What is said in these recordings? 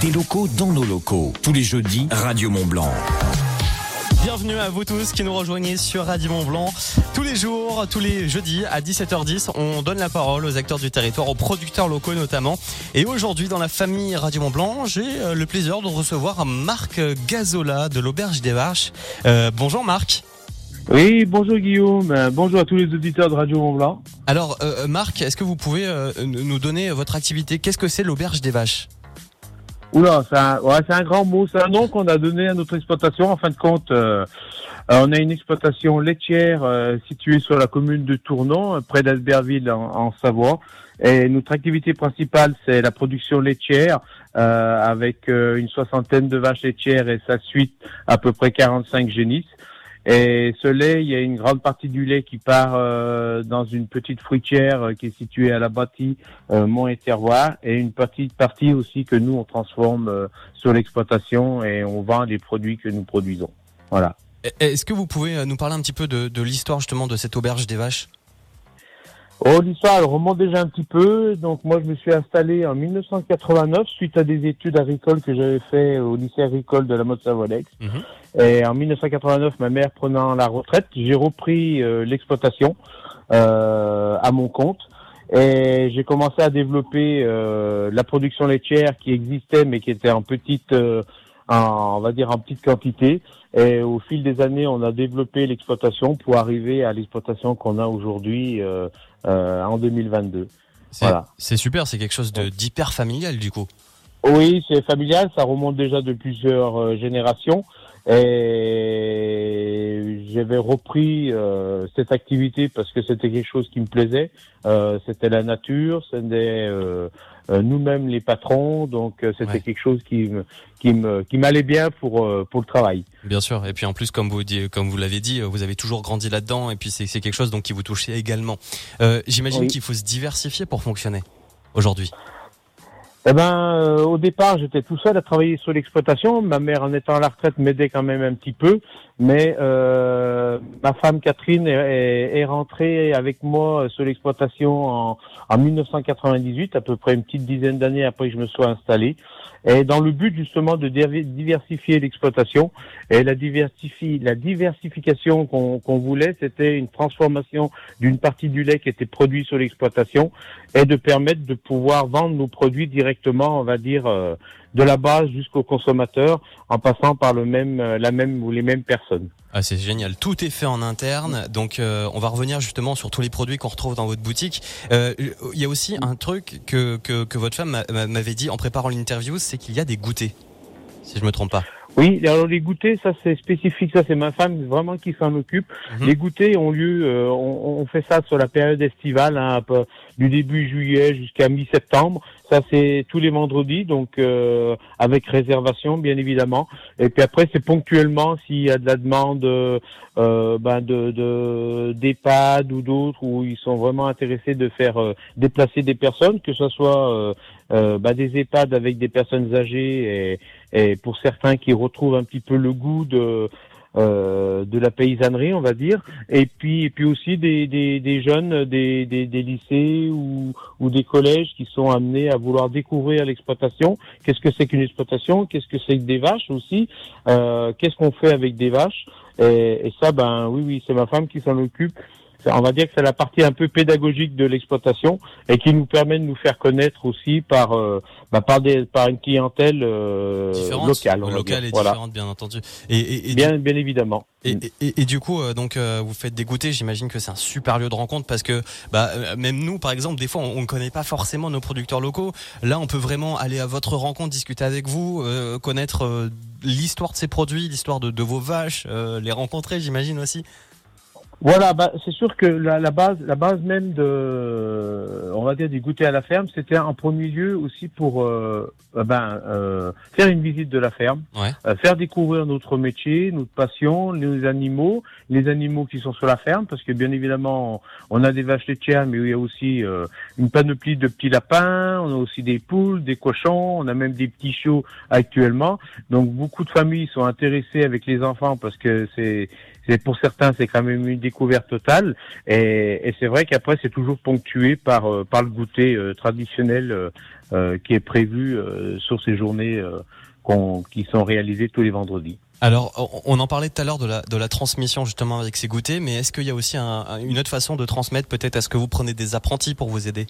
Des locaux dans nos locaux. Tous les jeudis, Radio Mont Blanc. Bienvenue à vous tous qui nous rejoignez sur Radio Mont Blanc. Tous les jours, tous les jeudis à 17h10, on donne la parole aux acteurs du territoire, aux producteurs locaux notamment. Et aujourd'hui, dans la famille Radio Mont Blanc, j'ai euh, le plaisir de recevoir Marc Gazola de l'Auberge des Vaches. Euh, bonjour Marc. Oui, bonjour Guillaume, euh, bonjour à tous les auditeurs de Radio Mont Blanc. Alors euh, Marc, est-ce que vous pouvez euh, nous donner votre activité? Qu'est-ce que c'est l'Auberge des Vaches? Oula, c'est un, ouais, un grand mot, c'est un nom qu'on a donné à notre exploitation. En fin de compte, euh, euh, on a une exploitation laitière euh, située sur la commune de Tournon, euh, près d'Albertville en, en Savoie. Et notre activité principale, c'est la production laitière, euh, avec euh, une soixantaine de vaches laitières et sa suite, à peu près 45 génisses. Et ce lait, il y a une grande partie du lait qui part euh, dans une petite fruitière euh, qui est située à la bâtie euh, Mont et Terroir, et une petite partie aussi que nous on transforme euh, sur l'exploitation et on vend les produits que nous produisons. Voilà. Est-ce que vous pouvez euh, nous parler un petit peu de, de l'histoire justement de cette Auberge des Vaches? Oh, l'histoire, elle remonte déjà un petit peu. Donc, moi, je me suis installé en 1989 suite à des études agricoles que j'avais fait au lycée agricole de la motte Savolex. Mhm. Et en 1989, ma mère prenant la retraite, j'ai repris euh, l'exploitation euh, à mon compte. Et j'ai commencé à développer euh, la production laitière qui existait, mais qui était en petite, euh, en, on va dire en petite quantité. Et au fil des années, on a développé l'exploitation pour arriver à l'exploitation qu'on a aujourd'hui euh, en 2022. C'est Voilà. c'est super, c'est quelque chose de- d'hyper familial du coup. Oui, c'est familial, ça remonte déjà de plusieurs euh, générations. Et j'avais repris euh, cette activité parce que c'était quelque chose qui me plaisait. Euh, c'était la nature, c'était euh, euh, nous-mêmes les patrons, donc euh, c'était Ouais. quelque chose qui me qui me qui m'allait bien pour euh, pour le travail. Bien sûr. Et puis en plus, comme vous dit, comme vous l'avez dit, vous avez toujours grandi là-dedans, et puis c'est c'est quelque chose donc qui vous touchait également. Euh, J'imagine Oui. qu'il faut se diversifier pour fonctionner aujourd'hui. Eh ben, euh, au départ, j'étais tout seul à travailler sur l'exploitation. Ma mère, en étant à la retraite, m'aidait quand même un petit peu. Mais euh, ma femme Catherine est, rentrée avec moi sur l'exploitation en, en 1998, à peu près une petite dizaine d'années après que je me sois installé. Et dans le but justement de diver- diversifier l'exploitation. Et la, diversifie, la diversification qu'on qu'on voulait, c'était une transformation d'une partie du lait qui était produit sur l'exploitation et de permettre de pouvoir vendre nos produits directement, on va dire, euh, de la base jusqu'au consommateur, en passant par le même, euh, la même ou les mêmes personnes. Ah, c'est génial. Tout est fait en interne. Donc, euh, on va revenir justement sur tous les produits qu'on retrouve dans votre boutique. Euh, Il y a aussi un truc que, que, que votre femme m'a- m'a- m'avait dit en préparant l'interview, c'est qu'il y a des goûters. Si je me trompe pas. Oui, alors les goûters, ça c'est spécifique, ça c'est ma femme vraiment qui s'en occupe. Mhm. Les goûters ont lieu, euh, on, on fait ça sur la période estivale, hein, du début juillet jusqu'à mi-septembre. Ça c'est tous les vendredis, donc euh, avec réservation bien évidemment. Et puis après c'est ponctuellement s'il y a de la demande euh, euh, ben de de d'EHPAD ou d'autres où ils sont vraiment intéressés de faire euh, déplacer des personnes, que ce soit euh, ben, des EHPAD avec des personnes âgées et, et pour certains qui retrouvent un petit peu le goût de euh, de la paysannerie, on va dire, et puis et puis aussi des, des, des jeunes des, des, des lycées ou, ou des collèges qui sont amenés à vouloir découvrir l'exploitation. Qu'est-ce que c'est qu'une exploitation? Qu'est-ce que c'est que des vaches aussi? Euh, Qu'est-ce qu'on fait avec des vaches? Et, et ça, ben oui, oui, c'est ma femme qui s'en occupe. On va dire que c'est la partie un peu pédagogique de l'exploitation et qui nous permet de nous faire connaître aussi par euh, bah, par des par une clientèle euh, locale. locale et Voilà. différente, bien entendu. Et, et, et Bien, bien évidemment. Et, et, et- et du coup, euh, donc euh, vous faites des goûters. J'imagine que c'est un super lieu de rencontre parce que bah, euh, même nous, par exemple, des fois, on ne connaît pas forcément nos producteurs locaux. Là, on peut vraiment aller à votre rencontre, discuter avec vous, euh, connaître l'histoire de ces produits, l'histoire de, de vos vaches, euh, les rencontrer, j'imagine aussi. Voilà, bah, c'est sûr que la, la base, la base même de, on va dire, du goûter à la ferme, c'était en premier lieu aussi pour, euh, euh, ben, euh, faire une visite de la ferme, Ouais. euh, faire découvrir notre métier, notre passion, les animaux, les animaux qui sont sur la ferme, parce que bien évidemment, on a des vaches laitières, mais il y a aussi euh, une panoplie de petits lapins, on a aussi des poules, des cochons, on a même des petits chiots actuellement. Donc beaucoup de familles sont intéressées avec les enfants parce que c'est c'est pour certains c'est quand même une découverte totale. Et, et c'est vrai qu'après c'est toujours ponctué par euh, par le goûter euh, traditionnel euh, qui est prévu sur ces journées qui sont réalisées tous les vendredis. Alors, on en parlait tout à l'heure de la, de la transmission justement avec ces goûters, mais est-ce qu'il y a aussi une autre façon de transmettre Peut-être? Est-ce que vous prenez des apprentis pour vous aider?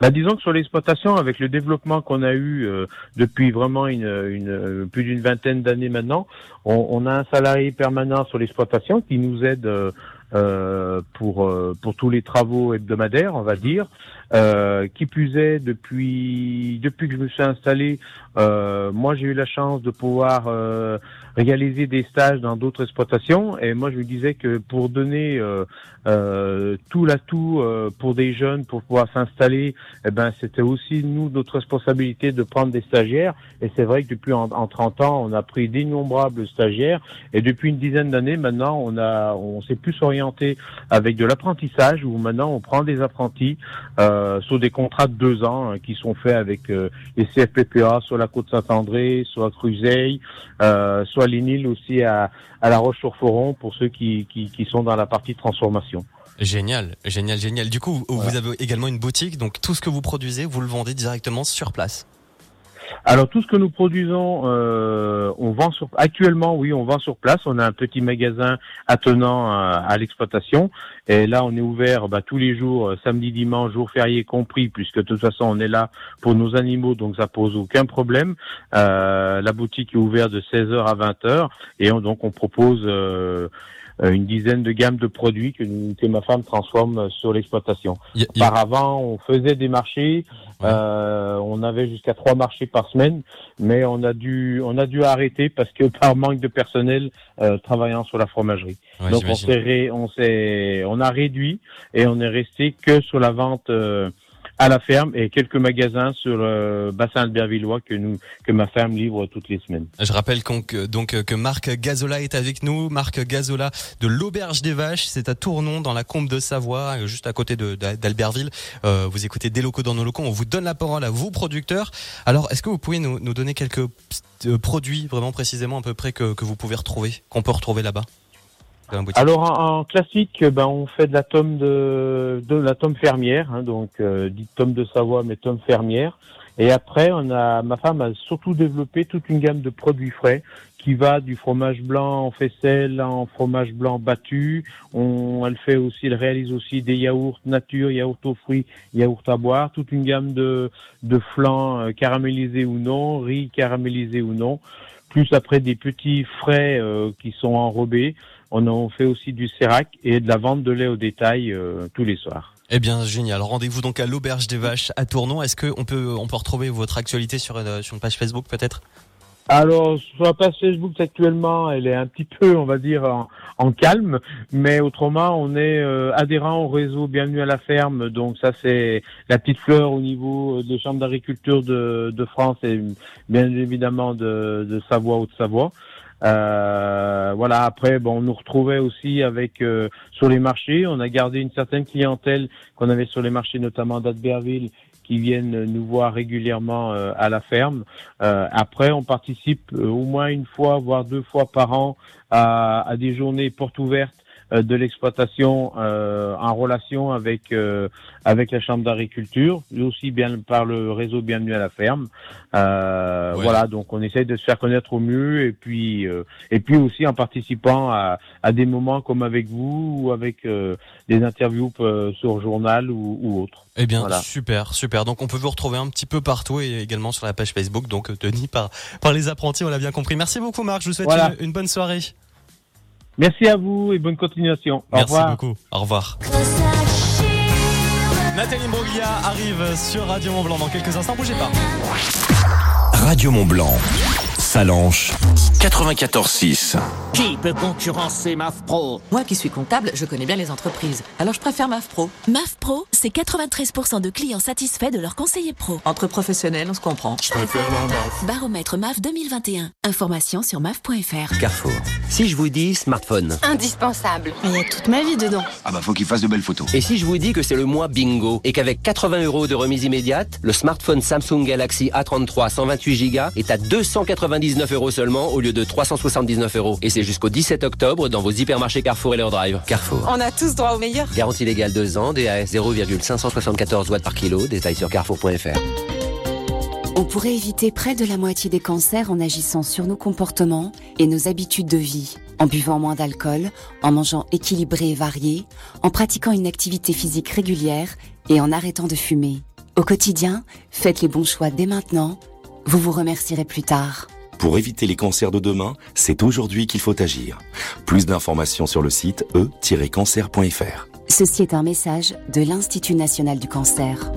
Bah, disons que sur l'exploitation, avec le développement qu'on a eu euh, depuis vraiment une, une plus d'une vingtaine d'années maintenant, on, on, a un salarié permanent sur l'exploitation qui nous aide euh, euh pour pour tous les travaux hebdomadaires, on va dire. Euh, qui plus est, depuis depuis que je me suis installé, euh, moi j'ai eu la chance de pouvoir euh, réaliser des stages dans d'autres exploitations. Et moi je me disais que pour donner tout l'atout pour des jeunes pour pouvoir s'installer, eh ben c'était aussi nous notre responsabilité de prendre des stagiaires. Et c'est vrai que depuis en, en 30 ans, on a pris d'innombrables stagiaires. Et depuis une dizaine d'années maintenant, on a on s'est plus orienté avec de l'apprentissage où maintenant on prend des apprentis. Euh, euh, sur des contrats de deux ans hein, qui sont faits avec euh, les CFPPA sur la côte Saint-André, soit Cruzeil, euh, soit l'INIL aussi à, La Roche-sur-Foron pour ceux qui, sont dans la partie transformation. Génial, génial, génial. Du coup, vous avez également une boutique, donc tout ce que vous produisez, vous le vendez directement sur place. Alors tout ce que nous produisons, euh, on vend sur actuellement, oui, on vend sur place. On a un petit magasin attenant à, l'exploitation, et là on est ouvert bah, tous les jours, euh, samedi, dimanche, jour férié compris, puisque de toute façon on est là pour nos animaux, donc ça pose aucun problème. Euh, la boutique est ouverte de 16h à 20h, et donc on propose une dizaine de gammes de produits que, que ma femme transforme sur l'exploitation. Auparavant, on faisait des marchés, euh, on avait jusqu'à trois marchés par semaine, mais on a dû on a dû arrêter parce que par manque de personnel euh, travaillant sur la fromagerie. Donc on s'est on s'est on a réduit et on est resté que sur la vente euh, à la ferme et quelques magasins sur le bassin albervillois que nous que ma ferme livre toutes les semaines. Je rappelle que, donc que Marc Gazola est avec nous, Marc Gazola de l'auberge des vaches, c'est à Tournon dans la Combe de Savoie, juste à côté d'Albertville. Euh, vous écoutez des locaux dans nos locaux, on vous donne la parole à vous producteurs. Alors, est-ce que vous pouvez nous, nous donner quelques euh, produits vraiment précisément à peu près que, que vous pouvez retrouver, qu'on peut retrouver là-bas? Alors en, classique, ben on fait de la tome de, de la tome fermière, hein, donc euh, dit tome de Savoie mais tome fermière. Et après, on a ma femme a surtout développé toute une gamme de produits frais qui va du fromage blanc en faisselle en fromage blanc battu. On, elle fait aussi, elle réalise aussi des yaourts nature, yaourts aux fruits, yaourts à boire, toute une gamme de de flancs euh, caramélisés ou non, riz caramélisé ou non, plus après des petits frais euh, qui sont enrobés. On en fait aussi du sérac et de la vente de lait au détail euh, tous les soirs. Eh bien, génial. Rendez-vous donc à l'Auberge des Vaches à Tournon. Est-ce qu'on peut, on peut retrouver votre actualité sur une, sur une page Facebook peut-être? Alors, sur la page Facebook actuellement, elle est un petit peu, on va dire, en, calme, mais autrement, on est euh, adhérent au réseau Bienvenue à la ferme, donc ça c'est la petite fleur au niveau des chambres d'agriculture de, de, France et bien évidemment de, de Savoie ou de Savoie. Euh, voilà. Après, bon, on nous retrouvait aussi avec euh, sur les marchés. On a gardé une certaine clientèle qu'on avait sur les marchés, notamment d'Adberville, qui viennent nous voir régulièrement euh, à la ferme. après, on participe au moins une fois, voire deux fois par an, à, à des journées portes ouvertes euh, de l'exploitation euh, en relation avec euh, avec la chambre d'agriculture, aussi bien par le réseau Bienvenue à la ferme. Voilà, donc on essaye de se faire connaître au mieux et puis et puis aussi en participant à, à des moments comme avec vous ou avec des interviews sur journal ou, ou autre. Eh bien, super, super. Donc, on peut vous retrouver un petit peu partout et également sur la page Facebook, donc tenu par, par les apprentis, on l'a bien compris. Merci beaucoup, Marc. Je vous souhaite une bonne soirée. Merci à vous et bonne continuation. Au Merci beaucoup. Au revoir. Nathalie Broglia arrive sur Radio Mont Blanc dans quelques instants. Bougez pas. Radio Mont Blanc. Salanche 94.6. Qui peut concurrencer MAF Pro Moi qui suis comptable, je connais bien les entreprises. Alors je préfère MAF Pro. MAF Pro, c'est 93% de clients satisfaits de leur conseiller pro. Entre professionnels, on se comprend. Je préfère MAF. Baromètre MAF 2021. Information sur MAF.fr. Carrefour. Si je vous dis smartphone. Indispensable. Il y a toute ma vie dedans. Ah bah faut qu'il fasse de belles photos. Et si je vous dis que c'est le mois bingo et qu'avec 80 euros de remise immédiate, le smartphone Samsung Galaxy A33 128 Go est à 280 299 euros seulement au lieu de 379 euros. Et c'est jusqu'au 17 octobre dans vos hypermarchés Carrefour et leur drive. Carrefour. On a tous droit au meilleur. Garantie légale 2 ans, DAS 0,574 watts par kilo, détail sur carrefour.fr. On pourrait éviter près de la moitié des cancers en agissant sur nos comportements et nos habitudes de vie, en buvant moins d'alcool, en mangeant équilibré et varié, en pratiquant une activité physique régulière et en arrêtant de fumer. Au quotidien, faites les bons choix dès maintenant. Vous vous remercierez plus tard. Pour éviter les cancers de demain, c'est aujourd'hui qu'il faut agir. Plus d'informations sur le site e-cancer.fr. Ceci est un message de l'Institut national du cancer.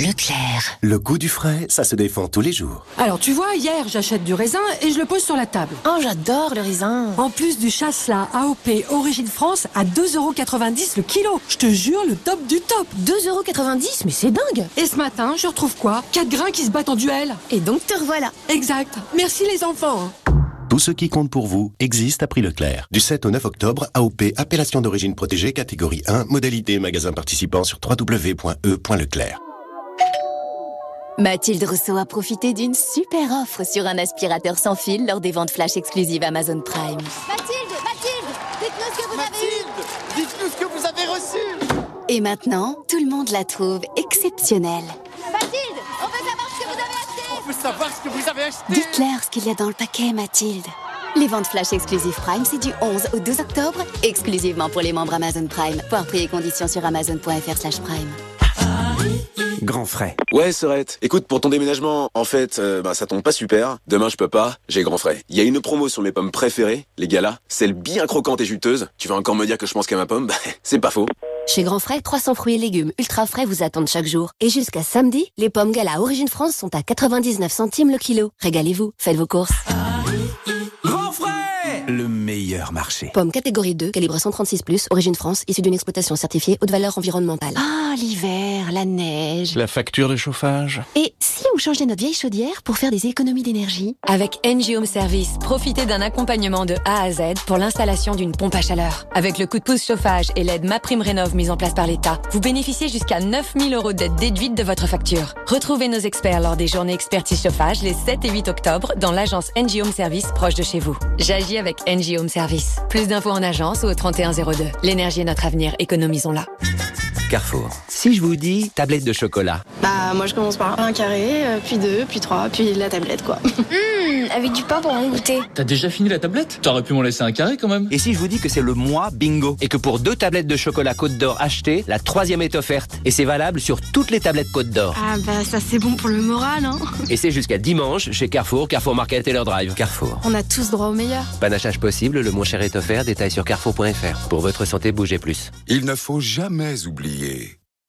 Leclerc. Le goût du frais, ça se défend tous les jours. Alors tu vois, hier j'achète du raisin et je le pose sur la table. Oh j'adore le raisin. En plus du chasselas AOP Origine France à 2,90€ le kilo. Je te jure, le top du top. 2,90€ mais c'est dingue. Et ce matin, je retrouve quoi? 4 grains qui se battent en duel. Et donc te revoilà. Exact. Merci les enfants. Tout ce qui compte pour vous existe à prix Leclerc. Du 7 au 9 octobre, AOP, appellation d'origine protégée, catégorie 1, modalité magasin participant sur www.e.leclerc. Mathilde Rousseau a profité d'une super offre sur un aspirateur sans fil lors des ventes flash exclusives Amazon Prime. Mathilde, Mathilde, dites-nous ce que vous Mathilde, avez dites-nous ce que vous avez reçu. Et maintenant, tout le monde la trouve exceptionnelle. Mathilde, on veut savoir ce que vous avez acheté. On veut savoir ce que vous avez acheté. Dites-leur ce qu'il y a dans le paquet, Mathilde. Les ventes flash exclusives Prime, c'est du 11 au 12 octobre, exclusivement pour les membres Amazon Prime. Voir prix et conditions sur amazon.fr/prime. Grand frais. Ouais, Sorette. Écoute, pour ton déménagement, en fait, euh, bah, ça tombe pas super. Demain, je peux pas. J'ai grand frais. Il y a une promo sur mes pommes préférées, les galas. Celle bien croquante et juteuse. Tu vas encore me dire que je pense qu'à ma pomme? Bah, c'est pas faux. Chez Grand Frais, 300 fruits et légumes ultra frais vous attendent chaque jour. Et jusqu'à samedi, les pommes Gala Origine France sont à 99 centimes le kilo. Régalez-vous, faites vos courses. Meilleur marché. Pommes catégorie 2, calibre 136+, Origine France, issue d'une exploitation certifiée haute valeur environnementale. Ah, l'hiver, la neige. La facture de chauffage. Et si on changeait notre vieille chaudière pour faire des économies d'énergie? Avec NG Home Service, profitez d'un accompagnement de A à Z pour l'installation d'une pompe à chaleur. Avec le coup de pouce chauffage et l'aide MaPrimeRénov' mise en place par l'État, vous bénéficiez jusqu'à 9000 euros d'aide déduite de votre facture. Retrouvez nos experts lors des journées expertise chauffage les 7 et 8 octobre dans l'agence NG Home Service proche de chez vous. J'agis avec NG Home Service. Plus d'infos en agence ou au 3102. L'énergie est notre avenir, économisons-la. Carrefour. Si je vous dis tablette de chocolat. Bah moi je commence par un carré, euh, puis deux, puis trois, puis la tablette quoi. Hum, avec du pain pour mon goûter. T'as déjà fini la tablette? T'aurais pu m'en laisser un carré quand même. Et si je vous dis que c'est le mois bingo et que pour deux tablettes de chocolat Côte d'Or achetées, la troisième est offerte et c'est valable sur toutes les tablettes Côte d'Or. Ah bah ça c'est bon pour le moral hein. Et c'est jusqu'à dimanche chez Carrefour, Carrefour Market et leur drive. Carrefour. On a tous droit au meilleur. Panachage possible, le moins cher est offert, détail sur carrefour.fr. Pour votre santé, bougez plus. Il ne faut jamais oublier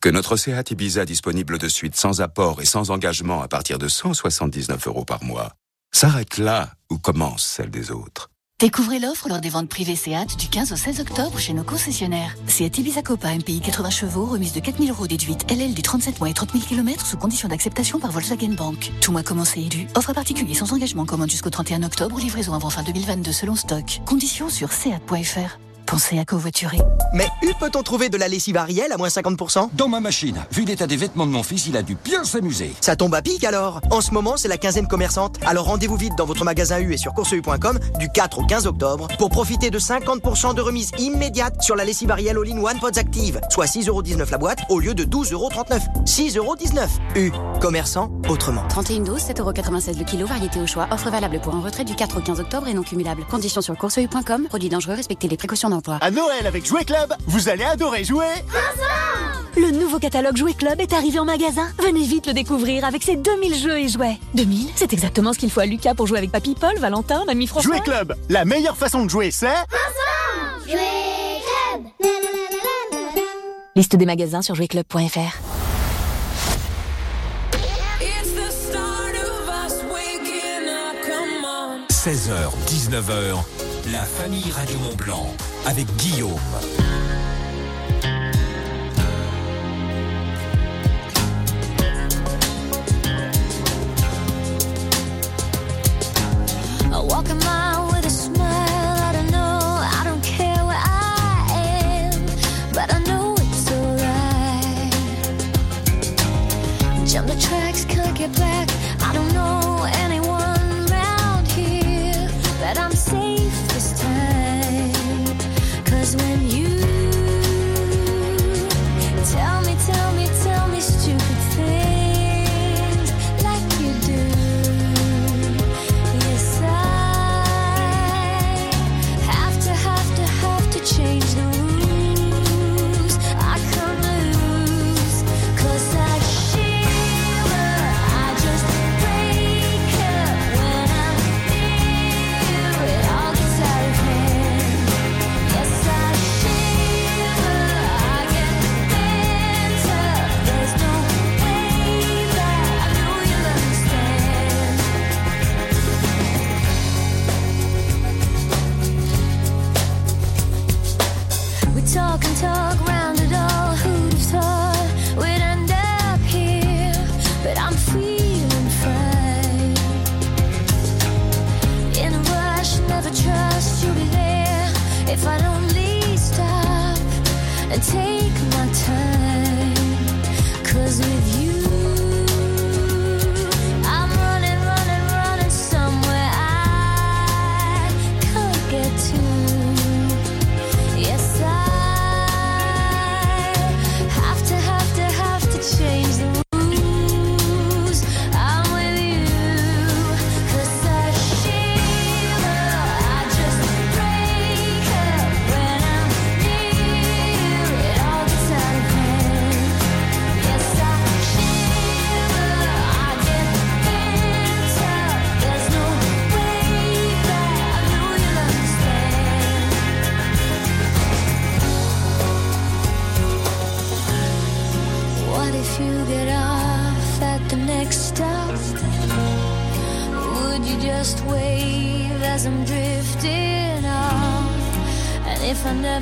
que notre Seat Ibiza disponible de suite sans apport et sans engagement à partir de 179 euros par mois s'arrête là où commence celle des autres. Découvrez l'offre lors des ventes privées Seat du 15 au 16 octobre chez nos concessionnaires. Seat Ibiza Copa MPI 80 chevaux, remise de 4000 euros déduite, LL du 37 mois et 30 000 km sous condition d'acceptation par Volkswagen Bank. Tout mois commencé élu. Offre particulier sans engagement commande jusqu'au 31 octobre, livraison avant fin 2022 selon stock. Conditions sur seat.fr. Pensez à covoiturer. Mais où peut-on trouver de la lessive Ariel à moins 50% Dans ma machine. Vu l'état des vêtements de mon fils, il a dû bien s'amuser. Ça tombe à pic alors? En ce moment, c'est la quinzaine commerçante. Alors rendez-vous vite dans votre magasin U et sur courseu.com du 4 au 15 octobre pour profiter de 50% de remise immédiate sur la lessive Ariel All-in-One Pods Active, soit 6,19€ la boîte au lieu de 12,39€. 6,19€ U. Commerçant autrement. 31 12, 7,96€ le kilo, variété au choix. Offre valable pour un retrait du 4 au 15 octobre et non cumulable. Conditions sur courseu.com. Produit dangereux, respectez les précautions d'emploi. À Noël avec Jouet Club, vous allez adorer jouer. Le nouveau catalogue Jouet Club est arrivé en magasin. Venez vite le découvrir avec ses 2000 jeux et jouets. 2000, c'est exactement ce qu'il faut à Lucas pour jouer avec Papy Paul, Valentin, Mamie François. Jouet Club, la meilleure façon de jouer, c'est... Jouet Club Liste des magasins sur jouetclub.fr. 16h, 19h, la famille Radio Mont Blanc avec Guillaume.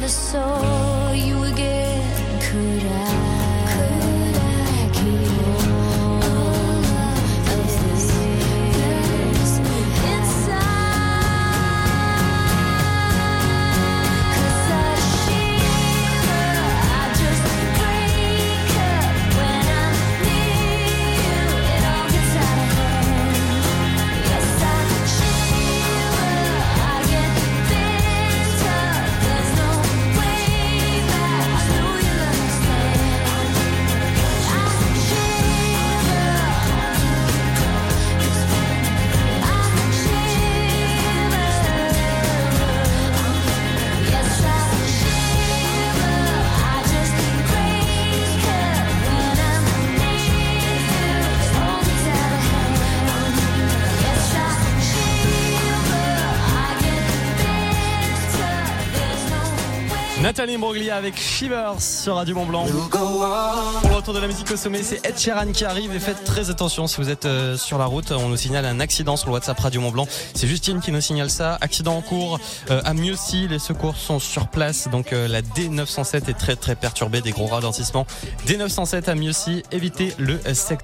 soul. Nathalie Imbroglia avec Shivers sur Radio Mont Blanc. Pour le retour de la musique au sommet, c'est Ed Sheeran qui arrive et faites très attention si vous êtes euh, sur la route. On nous signale un accident sur le WhatsApp Radio Mont Blanc. C'est Justine qui nous signale ça. Accident en cours euh, à Mieuxy. Les secours sont sur place. Donc euh, la D907 est très très perturbée. Des gros ralentissements. D907 à Mieuxy. Évitez le secteur.